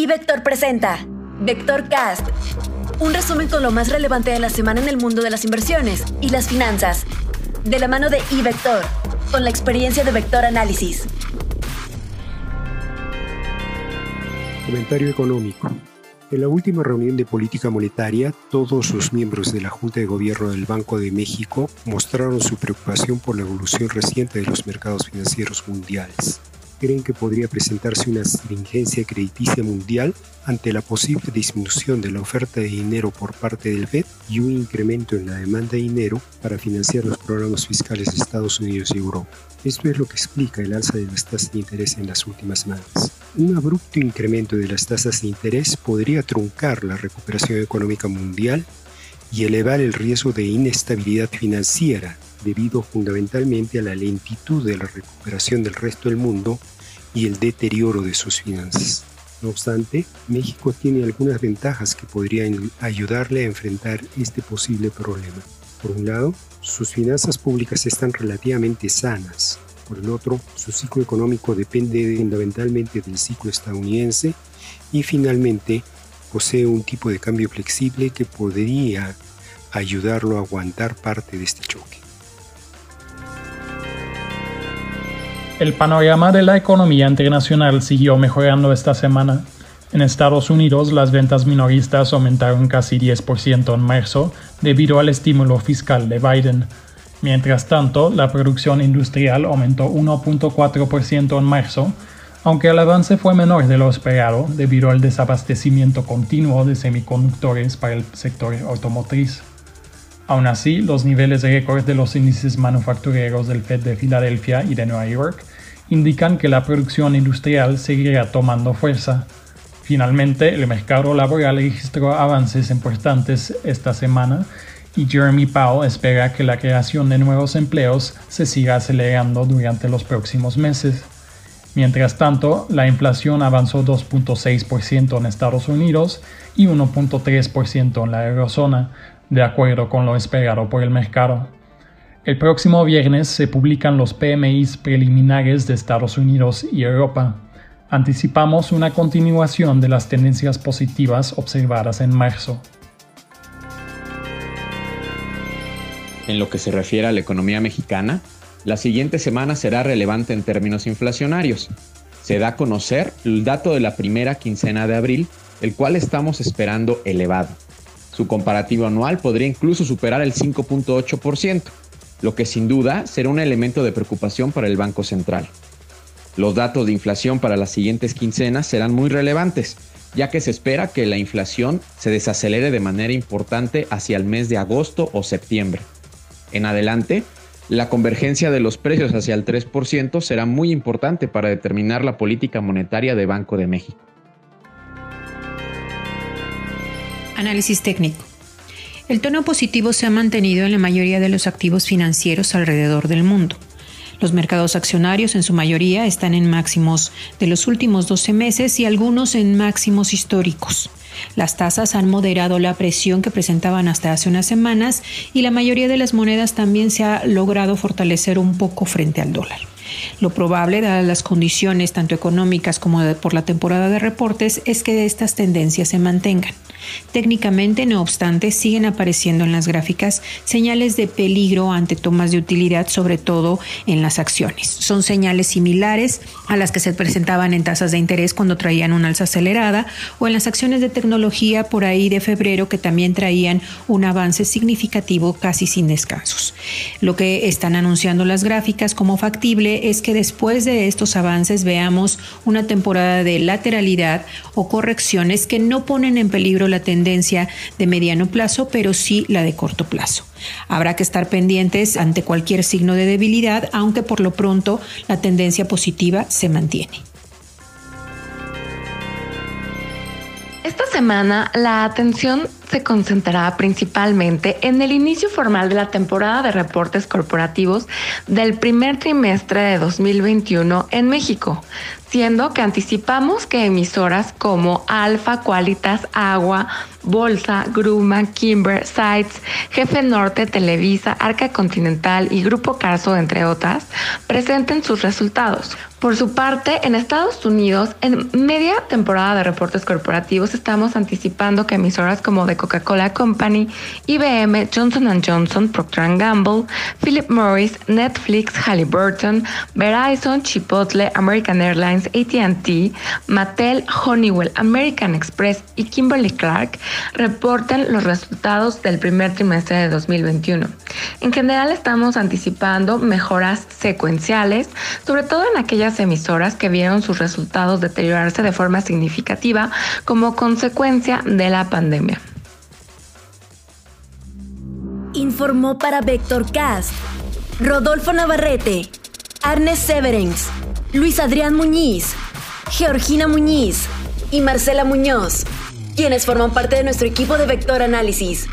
Y Vector presenta Vector Cast, un resumen con lo más relevante de la semana en el mundo de las inversiones y las finanzas, de la mano de iVector, con la experiencia de Vector Análisis. Comentario económico. En la última reunión de política monetaria, todos los miembros de la Junta de Gobierno del Banco de México mostraron su preocupación por la evolución reciente de los mercados financieros mundiales creen que podría presentarse una stringencia crediticia mundial ante la posible disminución de la oferta de dinero por parte del FED y un incremento en la demanda de dinero para financiar los programas fiscales de Estados Unidos y Europa. Esto es lo que explica el alza de las tasas de interés en las últimas semanas. Un abrupto incremento de las tasas de interés podría truncar la recuperación económica mundial y elevar el riesgo de inestabilidad financiera debido fundamentalmente a la lentitud de la recuperación del resto del mundo y el deterioro de sus finanzas. No obstante, México tiene algunas ventajas que podrían ayudarle a enfrentar este posible problema. Por un lado, sus finanzas públicas están relativamente sanas. Por el otro, su ciclo económico depende fundamentalmente del ciclo estadounidense y finalmente posee un tipo de cambio flexible que podría ayudarlo a aguantar parte de este choque. El panorama de la economía internacional siguió mejorando esta semana. En Estados Unidos, las ventas minoristas aumentaron casi 10% en marzo debido al estímulo fiscal de Biden. Mientras tanto, la producción industrial aumentó 1.4% en marzo, aunque el avance fue menor de lo esperado debido al desabastecimiento continuo de semiconductores para el sector automotriz. Aún así, los niveles de récord de los índices manufactureros del Fed de Filadelfia y de Nueva York indican que la producción industrial seguirá tomando fuerza. Finalmente, el mercado laboral registró avances importantes esta semana y Jeremy Powell espera que la creación de nuevos empleos se siga acelerando durante los próximos meses. Mientras tanto, la inflación avanzó 2.6% en Estados Unidos y 1.3% en la eurozona, de acuerdo con lo esperado por el mercado. El próximo viernes se publican los PMIs preliminares de Estados Unidos y Europa. Anticipamos una continuación de las tendencias positivas observadas en marzo. En lo que se refiere a la economía mexicana, la siguiente semana será relevante en términos inflacionarios. Se da a conocer el dato de la primera quincena de abril, el cual estamos esperando elevado. Su comparativo anual podría incluso superar el 5.8%, lo que sin duda será un elemento de preocupación para el Banco Central. Los datos de inflación para las siguientes quincenas serán muy relevantes, ya que se espera que la inflación se desacelere de manera importante hacia el mes de agosto o septiembre. En adelante, la convergencia de los precios hacia el 3% será muy importante para determinar la política monetaria de Banco de México. Análisis técnico. El tono positivo se ha mantenido en la mayoría de los activos financieros alrededor del mundo. Los mercados accionarios en su mayoría están en máximos de los últimos 12 meses y algunos en máximos históricos. Las tasas han moderado la presión que presentaban hasta hace unas semanas y la mayoría de las monedas también se ha logrado fortalecer un poco frente al dólar. Lo probable, dadas las condiciones tanto económicas como por la temporada de reportes, es que estas tendencias se mantengan. Técnicamente, no obstante, siguen apareciendo en las gráficas señales de peligro ante tomas de utilidad, sobre todo en las acciones. Son señales similares a las que se presentaban en tasas de interés cuando traían una alza acelerada o en las acciones de tecnología por ahí de febrero que también traían un avance significativo casi sin descansos. Lo que están anunciando las gráficas como factible es que después de estos avances veamos una temporada de lateralidad o correcciones que no ponen en peligro la tendencia de mediano plazo, pero sí la de corto plazo. Habrá que estar pendientes ante cualquier signo de debilidad, aunque por lo pronto la tendencia positiva se mantiene. Esta semana la atención se concentrará principalmente en el inicio formal de la temporada de reportes corporativos del primer trimestre de 2021 en México, siendo que anticipamos que emisoras como Alfa, Qualitas, Agua, Bolsa, Gruma, Kimber, Sites, Jefe Norte, Televisa, Arca Continental y Grupo Carso, entre otras, presenten sus resultados. Por su parte, en Estados Unidos, en media temporada de reportes corporativos, estamos anticipando que emisoras como The Coca-Cola Company, IBM, Johnson Johnson, Procter Gamble, Philip Morris, Netflix, Halliburton, Verizon, Chipotle, American Airlines, AT&T, Mattel, Honeywell, American Express y Kimberly Clark reporten los resultados del primer trimestre de 2021. En general, estamos anticipando mejoras secuenciales, sobre todo en aquellas emisoras que vieron sus resultados deteriorarse de forma significativa como consecuencia de la pandemia. Informó para Vectorcast Rodolfo Navarrete, Arnes Severens, Luis Adrián Muñiz, Georgina Muñiz y Marcela Muñoz, quienes forman parte de nuestro equipo de Vector Análisis.